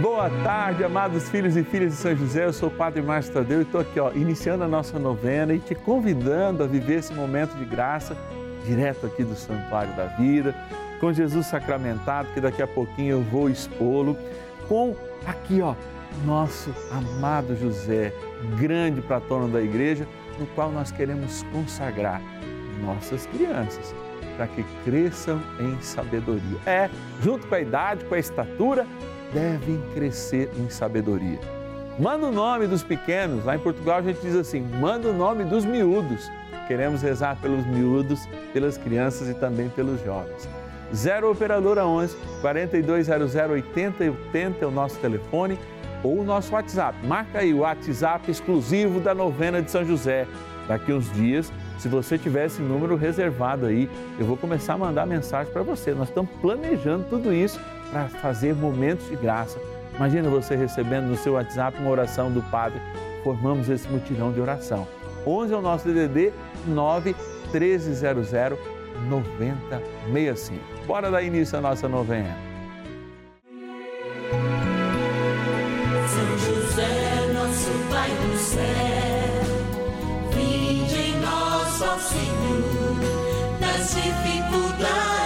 Boa tarde, amados filhos e filhas de São José. Eu sou o Padre Márcio Tadeu e estou aqui, ó, iniciando a nossa novena e te convidando a viver esse momento de graça direto aqui do Santuário da Vida, com Jesus sacramentado, que daqui a pouquinho eu vou expô-lo, com aqui, ó, nosso amado José, grande patrono da igreja, no qual nós queremos consagrar nossas crianças, para que cresçam em sabedoria. É, junto com a idade, com a estatura, devem crescer em sabedoria. Manda o nome dos pequenos. Lá em Portugal a gente diz assim: manda o nome dos miúdos. Queremos rezar pelos miúdos, pelas crianças e também pelos jovens. 0 Operadora 11 4200 8080 é o nosso telefone ou o nosso WhatsApp. Marca aí o WhatsApp exclusivo da novena de São José. Daqui uns dias, se você tiver esse número reservado aí, eu vou começar a mandar mensagem para você. Nós estamos planejando tudo isso para fazer momentos de graça. Imagina você recebendo no seu WhatsApp uma oração do Padre. Formamos esse mutirão de oração. 11 é o nosso DDD 9 1300 9065. Bora dar início à nossa novena. São José, nosso Pai do céu, vinde em ó Senhor, nas dificuldades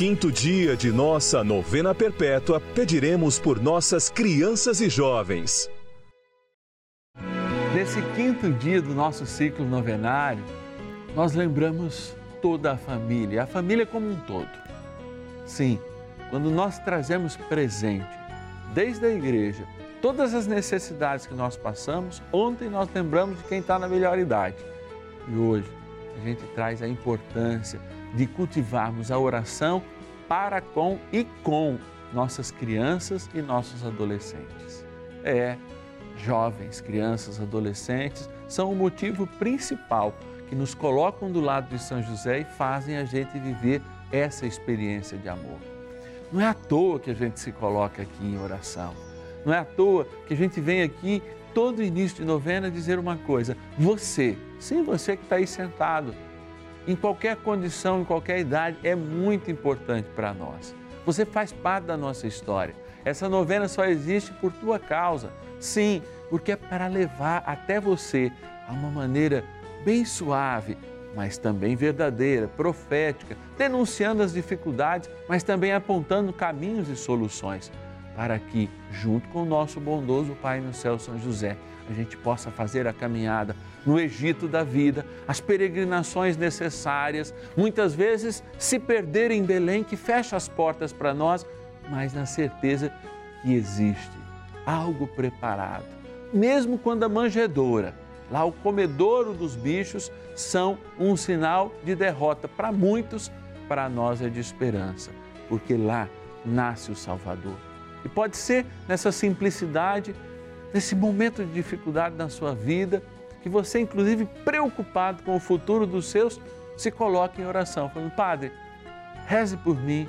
quinto dia de nossa novena perpétua, pediremos por nossas crianças e jovens. Nesse quinto dia do nosso ciclo novenário, nós lembramos toda a família, a família como um todo. Sim, quando nós trazemos presente, desde a igreja, todas as necessidades que nós passamos, ontem nós lembramos de quem está na melhor idade. E hoje a gente traz a importância de cultivarmos a oração para com e com nossas crianças e nossos adolescentes. É, jovens, crianças, adolescentes são o motivo principal que nos colocam do lado de São José e fazem a gente viver essa experiência de amor. Não é à toa que a gente se coloca aqui em oração. Não é à toa que a gente vem aqui todo início de novena dizer uma coisa: você, sim, você que está aí sentado, em qualquer condição, em qualquer idade, é muito importante para nós. Você faz parte da nossa história. Essa novena só existe por tua causa. Sim, porque é para levar até você a uma maneira bem suave, mas também verdadeira, profética, denunciando as dificuldades, mas também apontando caminhos e soluções, para que, junto com o nosso bondoso Pai no céu, São José, a gente possa fazer a caminhada no Egito da vida, as peregrinações necessárias, muitas vezes se perder em Belém, que fecha as portas para nós, mas na certeza que existe algo preparado. Mesmo quando a manjedoura, lá o comedouro dos bichos, são um sinal de derrota para muitos, para nós é de esperança, porque lá nasce o Salvador. E pode ser nessa simplicidade, nesse momento de dificuldade na sua vida, que você, inclusive preocupado com o futuro dos seus, se coloque em oração, falando: Padre, reze por mim.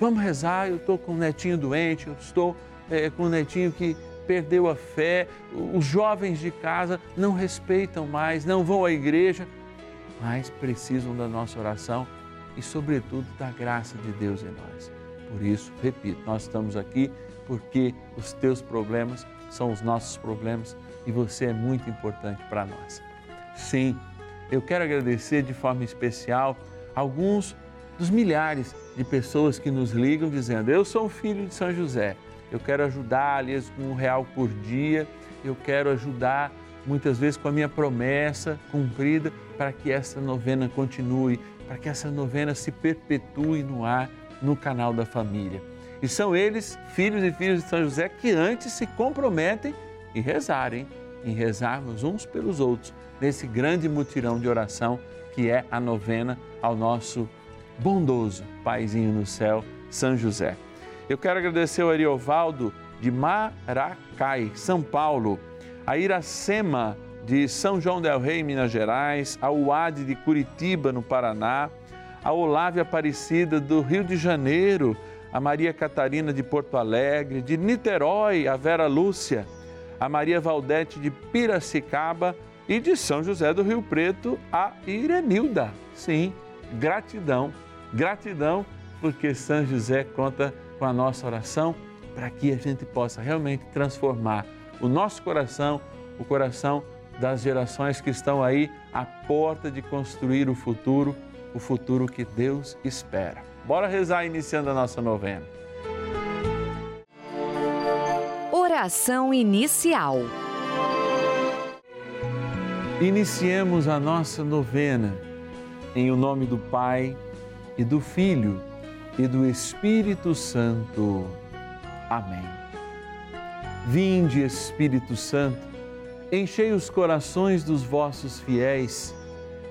Vamos rezar, eu estou com um netinho doente, eu estou é, com um netinho que perdeu a fé, os jovens de casa não respeitam mais, não vão à igreja, mas precisam da nossa oração e, sobretudo, da graça de Deus em nós. Por isso, repito, nós estamos aqui porque os teus problemas são os nossos problemas e você é muito importante para nós. Sim, eu quero agradecer de forma especial alguns dos milhares de pessoas que nos ligam dizendo: Eu sou um filho de São José, eu quero ajudar, aliás, com um real por dia, eu quero ajudar muitas vezes com a minha promessa cumprida para que essa novena continue, para que essa novena se perpetue no ar, no canal da família. E são eles, filhos e filhas de São José, que antes se comprometem em rezarem, em rezarmos uns pelos outros, nesse grande mutirão de oração que é a novena ao nosso bondoso Paizinho no céu, São José. Eu quero agradecer ao Ariovaldo de Maracai, São Paulo, a Iracema de São João del Rei, Minas Gerais, a UAD de Curitiba, no Paraná, a Olávia Aparecida do Rio de Janeiro, a Maria Catarina de Porto Alegre, de Niterói, a Vera Lúcia, a Maria Valdete de Piracicaba. E de São José do Rio Preto, a Irenilda. Sim, gratidão, gratidão, porque São José conta com a nossa oração para que a gente possa realmente transformar o nosso coração, o coração das gerações que estão aí à porta de construir o futuro, o futuro que Deus espera. Bora rezar iniciando a nossa novena. Oração inicial. Iniciemos a nossa novena em o nome do Pai e do Filho e do Espírito Santo. Amém. Vinde, Espírito Santo, enchei os corações dos vossos fiéis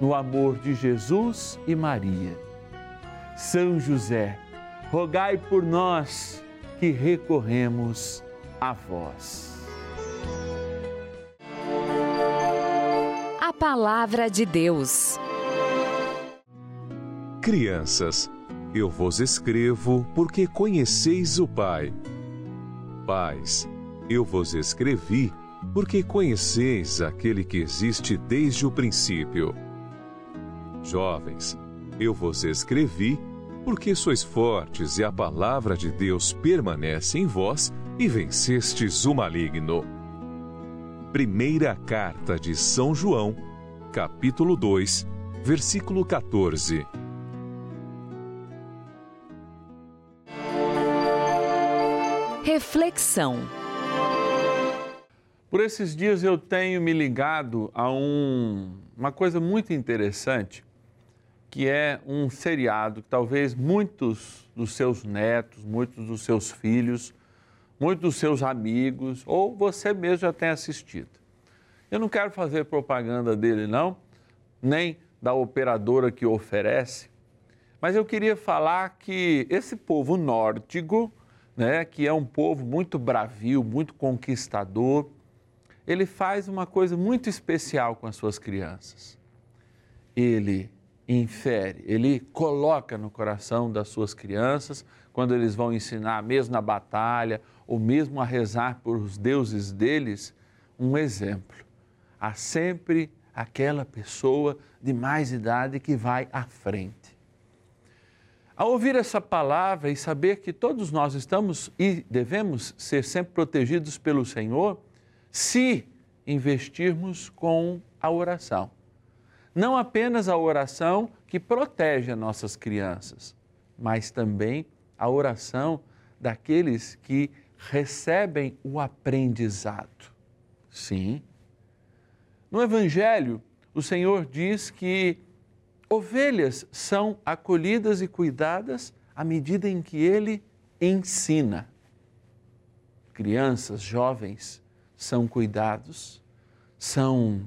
no amor de Jesus e Maria. São José, rogai por nós que recorremos a vós. A Palavra de Deus. Crianças, eu vos escrevo porque conheceis o Pai. Pais, eu vos escrevi porque conheceis aquele que existe desde o princípio. Jovens, eu vos escrevi porque sois fortes e a palavra de Deus permanece em vós e vencestes o maligno. Primeira carta de São João, capítulo 2, versículo 14. Reflexão. Por esses dias eu tenho me ligado a um, uma coisa muito interessante, que é um seriado que talvez muitos dos seus netos, muitos dos seus filhos, muitos dos seus amigos, ou você mesmo já tenha assistido. Eu não quero fazer propaganda dele, não, nem da operadora que oferece, mas eu queria falar que esse povo nórdico, né, que é um povo muito bravio, muito conquistador, ele faz uma coisa muito especial com as suas crianças. Ele infere, ele coloca no coração das suas crianças, quando eles vão ensinar, mesmo na batalha, ou mesmo a rezar por os deuses deles, um exemplo. Há sempre aquela pessoa de mais idade que vai à frente. Ao ouvir essa palavra e saber que todos nós estamos e devemos ser sempre protegidos pelo Senhor, se investirmos com a oração. Não apenas a oração que protege as nossas crianças, mas também a oração daqueles que recebem o aprendizado. Sim. No Evangelho, o Senhor diz que ovelhas são acolhidas e cuidadas à medida em que Ele ensina. Crianças, jovens, são cuidados, são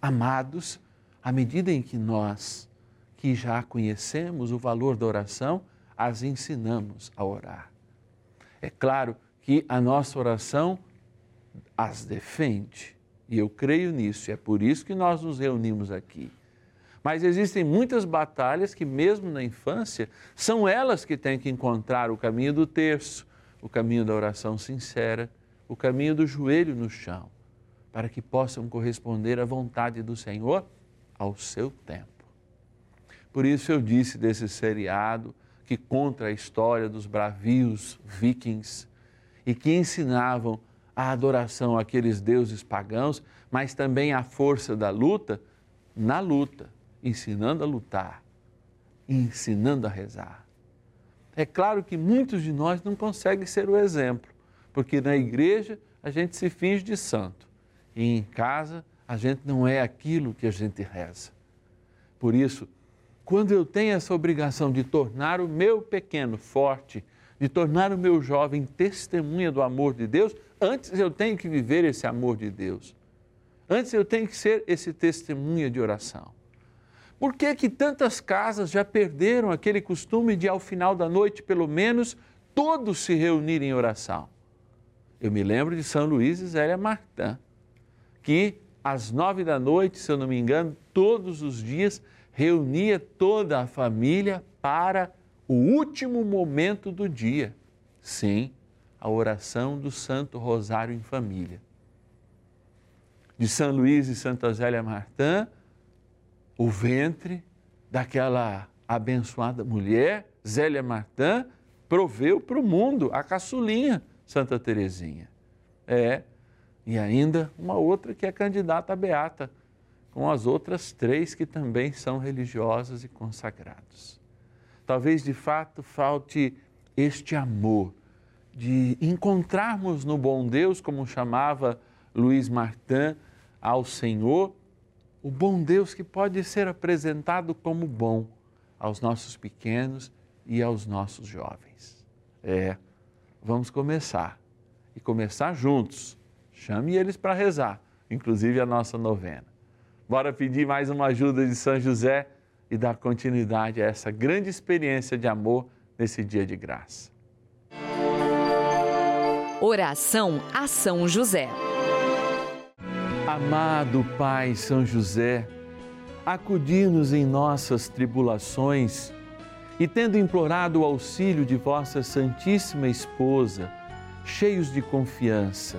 amados à medida em que nós, que já conhecemos o valor da oração, as ensinamos a orar. É claro que a nossa oração as defende, e eu creio nisso, e é por isso que nós nos reunimos aqui. Mas existem muitas batalhas que, mesmo na infância, são elas que têm que encontrar o caminho do terço, o caminho da oração sincera, o caminho do joelho no chão, para que possam corresponder à vontade do Senhor ao seu tempo. Por isso eu disse desse seriado que conta a história dos bravios vikings e que ensinavam a adoração àqueles deuses pagãos, mas também a força da luta na luta, ensinando a lutar, ensinando a rezar. É claro que muitos de nós não conseguem ser o exemplo, porque na igreja a gente se finge de santo e em casa a gente não é aquilo que a gente reza. Por isso, quando eu tenho essa obrigação de tornar o meu pequeno forte, de tornar o meu jovem testemunha do amor de Deus, antes eu tenho que viver esse amor de Deus. Antes eu tenho que ser esse testemunha de oração. Por que, que tantas casas já perderam aquele costume de, ao final da noite, pelo menos, todos se reunirem em oração? Eu me lembro de São Luís e Zélia Martã, que às nove da noite, se eu não me engano, todos os dias reunia toda a família para o último momento do dia. Sim, a oração do Santo Rosário em família. De São Luís e Santa Zélia Martã, o ventre daquela abençoada mulher, Zélia Martã, proveu para o mundo a caçulinha Santa Teresinha. É, e ainda uma outra que é candidata a beata, com as outras três que também são religiosas e consagrados. Talvez de fato falte este amor de encontrarmos no bom Deus, como chamava Luiz Martin, ao Senhor, o bom Deus que pode ser apresentado como bom aos nossos pequenos e aos nossos jovens. É vamos começar. E começar juntos. Chame eles para rezar, inclusive a nossa novena. Bora pedir mais uma ajuda de São José e dar continuidade a essa grande experiência de amor nesse dia de graça. Oração a São José. Amado Pai São José, acudir-nos em nossas tribulações e tendo implorado o auxílio de vossa Santíssima Esposa, cheios de confiança,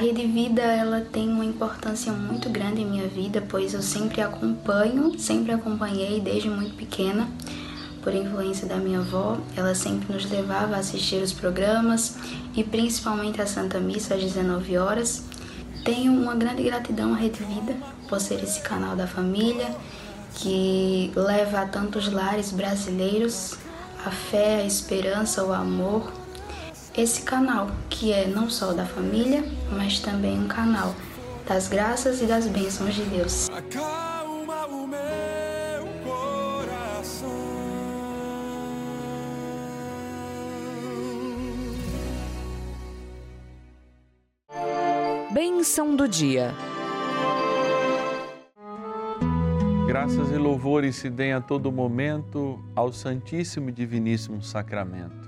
Rede Vida ela tem uma importância muito grande em minha vida, pois eu sempre acompanho, sempre acompanhei desde muito pequena, por influência da minha avó. Ela sempre nos levava a assistir os programas e principalmente a Santa Missa às 19 horas. Tenho uma grande gratidão à Rede Vida por ser esse canal da família que leva a tantos lares brasileiros a fé, a esperança, o amor. Esse canal que é não só da família, mas também um canal das graças e das bênçãos de Deus. Acalma o meu coração. Bênção do dia. Graças e louvores se deem a todo momento ao Santíssimo e Diviníssimo Sacramento.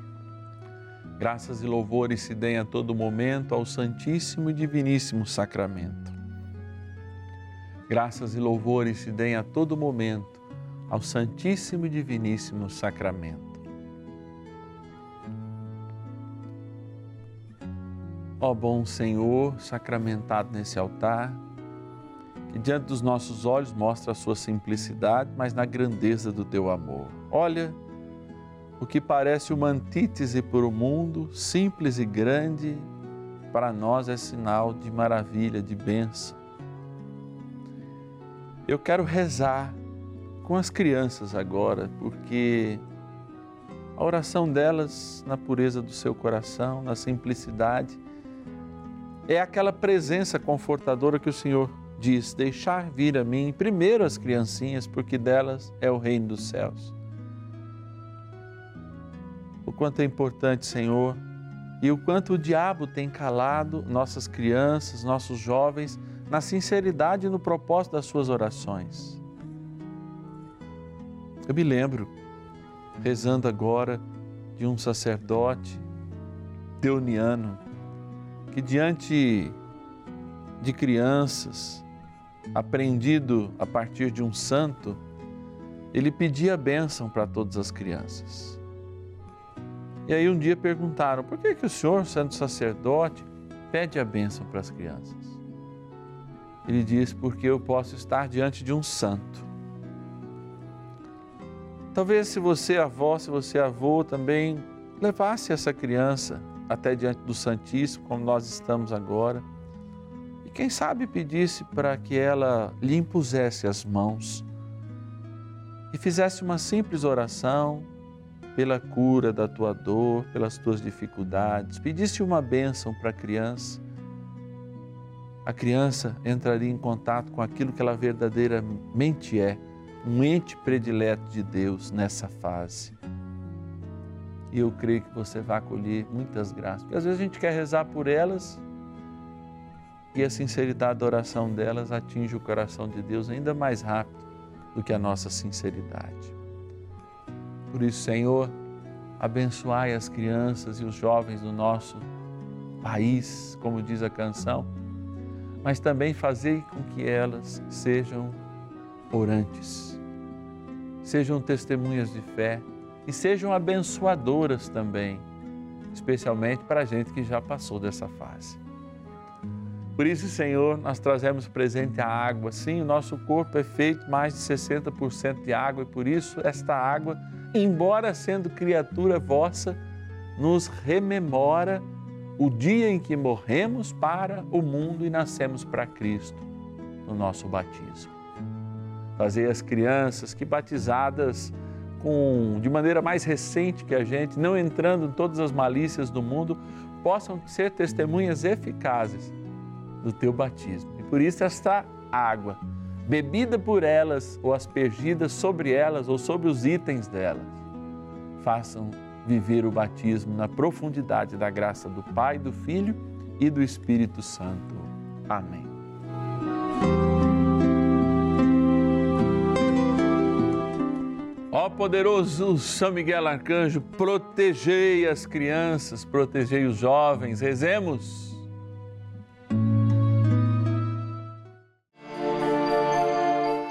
Graças e louvores se deem a todo momento ao Santíssimo e Diviníssimo Sacramento. Graças e louvores se deem a todo momento ao Santíssimo e Diviníssimo Sacramento. Ó bom Senhor, sacramentado nesse altar, que diante dos nossos olhos mostra a sua simplicidade, mas na grandeza do teu amor. Olha, o que parece uma antítese para o mundo, simples e grande, para nós é sinal de maravilha, de bênção. Eu quero rezar com as crianças agora, porque a oração delas, na pureza do seu coração, na simplicidade, é aquela presença confortadora que o Senhor diz: Deixar vir a mim primeiro as criancinhas, porque delas é o reino dos céus. O quanto é importante, Senhor, e o quanto o diabo tem calado nossas crianças, nossos jovens, na sinceridade e no propósito das suas orações. Eu me lembro, rezando agora, de um sacerdote teoniano que diante de crianças, aprendido a partir de um santo, ele pedia bênção para todas as crianças. E aí um dia perguntaram: por que, que o senhor, sendo sacerdote, pede a bênção para as crianças? Ele diz: porque eu posso estar diante de um santo. Talvez se você é avó, se você é avô, também levasse essa criança até diante do Santíssimo, como nós estamos agora. E quem sabe pedisse para que ela lhe impusesse as mãos e fizesse uma simples oração pela cura da tua dor, pelas tuas dificuldades, pedisse uma bênção para a criança. A criança entraria em contato com aquilo que ela verdadeiramente é, um ente predileto de Deus nessa fase e eu creio que você vai colher muitas graças. Porque às vezes a gente quer rezar por elas e a sinceridade da oração delas atinge o coração de Deus ainda mais rápido do que a nossa sinceridade. Por isso, Senhor, abençoai as crianças e os jovens do nosso país, como diz a canção, mas também fazei com que elas sejam orantes, sejam testemunhas de fé e sejam abençoadoras também, especialmente para a gente que já passou dessa fase. Por isso, Senhor, nós trazemos presente a água. Sim, o nosso corpo é feito mais de 60% de água e por isso esta água, embora sendo criatura vossa, nos rememora o dia em que morremos para o mundo e nascemos para Cristo no nosso batismo. Fazer as crianças que batizadas com de maneira mais recente que a gente, não entrando em todas as malícias do mundo, possam ser testemunhas eficazes do teu batismo. E por isso esta água, bebida por elas ou aspergida sobre elas ou sobre os itens delas, façam viver o batismo na profundidade da graça do Pai, do Filho e do Espírito Santo. Amém. Ó poderoso São Miguel Arcanjo, protegei as crianças, protegei os jovens, rezemos.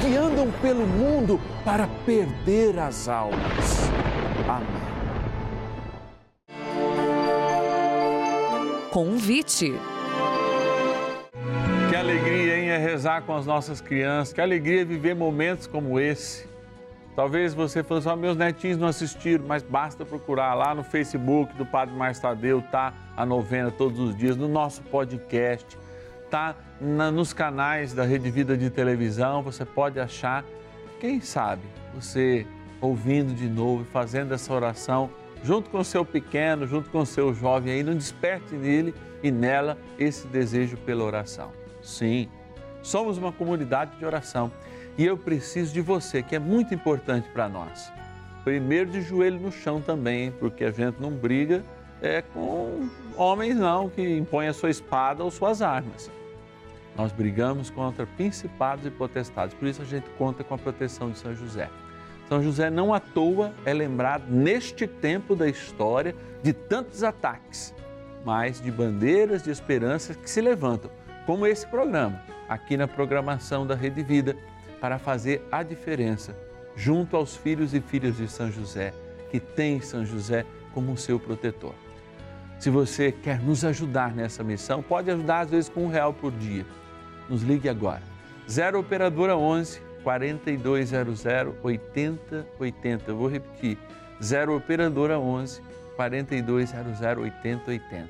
que andam pelo mundo para perder as almas. Amém. Convite. Que alegria, hein, é rezar com as nossas crianças, que alegria viver momentos como esse. Talvez você falou assim, oh, meus netinhos não assistiram, mas basta procurar lá no Facebook do Padre Márcio Tadeu, tá a novena todos os dias, no nosso podcast, tá nos canais da Rede Vida de televisão, você pode achar, quem sabe, você ouvindo de novo fazendo essa oração junto com o seu pequeno, junto com o seu jovem aí, não desperte nele e nela esse desejo pela oração. Sim, somos uma comunidade de oração e eu preciso de você, que é muito importante para nós. Primeiro de joelho no chão também, porque a gente não briga é com homens não que impõem a sua espada ou suas armas. Nós brigamos contra principados e potestades, por isso a gente conta com a proteção de São José. São José não à toa é lembrado neste tempo da história de tantos ataques, mas de bandeiras de esperança que se levantam, como esse programa, aqui na programação da Rede Vida para fazer a diferença junto aos filhos e filhas de São José, que tem São José como seu protetor. Se você quer nos ajudar nessa missão, pode ajudar às vezes com um real por dia. Nos ligue agora. 0 Operadora 11 4200 8080. Eu vou repetir. 0 Operadora 11 4200 8080.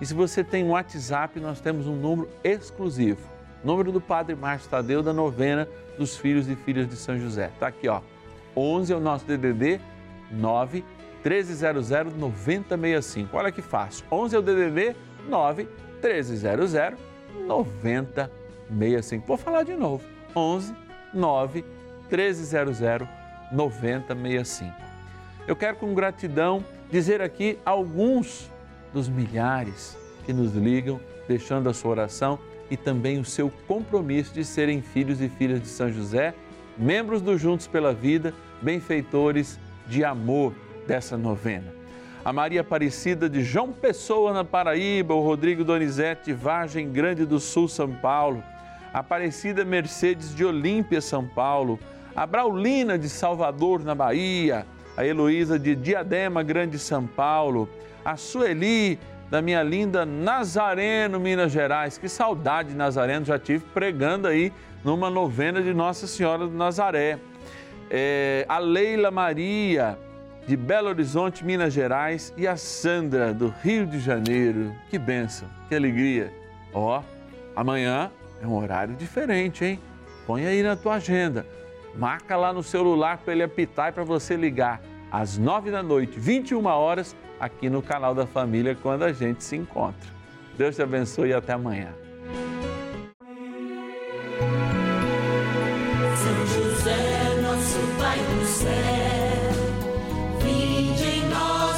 E se você tem um WhatsApp, nós temos um número exclusivo. Número do Padre Márcio Tadeu da novena dos filhos e filhas de São José. Está aqui, ó. 11 é o nosso DDD 9 1300 9065. Olha que fácil. 11 é o DDD 9 1300 9065. Vou falar de novo. 11 9 1300 9065. Eu quero com gratidão dizer aqui alguns dos milhares que nos ligam deixando a sua oração e também o seu compromisso de serem filhos e filhas de São José, membros do Juntos pela Vida, benfeitores de amor dessa novena. A Maria Aparecida de João Pessoa, na Paraíba, o Rodrigo Donizete de Vargem Grande do Sul, São Paulo, a Aparecida Mercedes de Olímpia, São Paulo, a Braulina de Salvador, na Bahia, a Heloísa de Diadema Grande, São Paulo, a Sueli da minha linda Nazareno, Minas Gerais. Que saudade de Nazareno, já tive pregando aí numa novena de Nossa Senhora do Nazaré. É, a Leila Maria, de Belo Horizonte, Minas Gerais, e a Sandra, do Rio de Janeiro. Que benção, que alegria. Ó, amanhã é um horário diferente, hein? Põe aí na tua agenda. Marca lá no celular para ele apitar e para você ligar às nove da noite, 21 horas, aqui no canal da Família, quando a gente se encontra. Deus te abençoe e até amanhã. São José, nosso Pai do céu,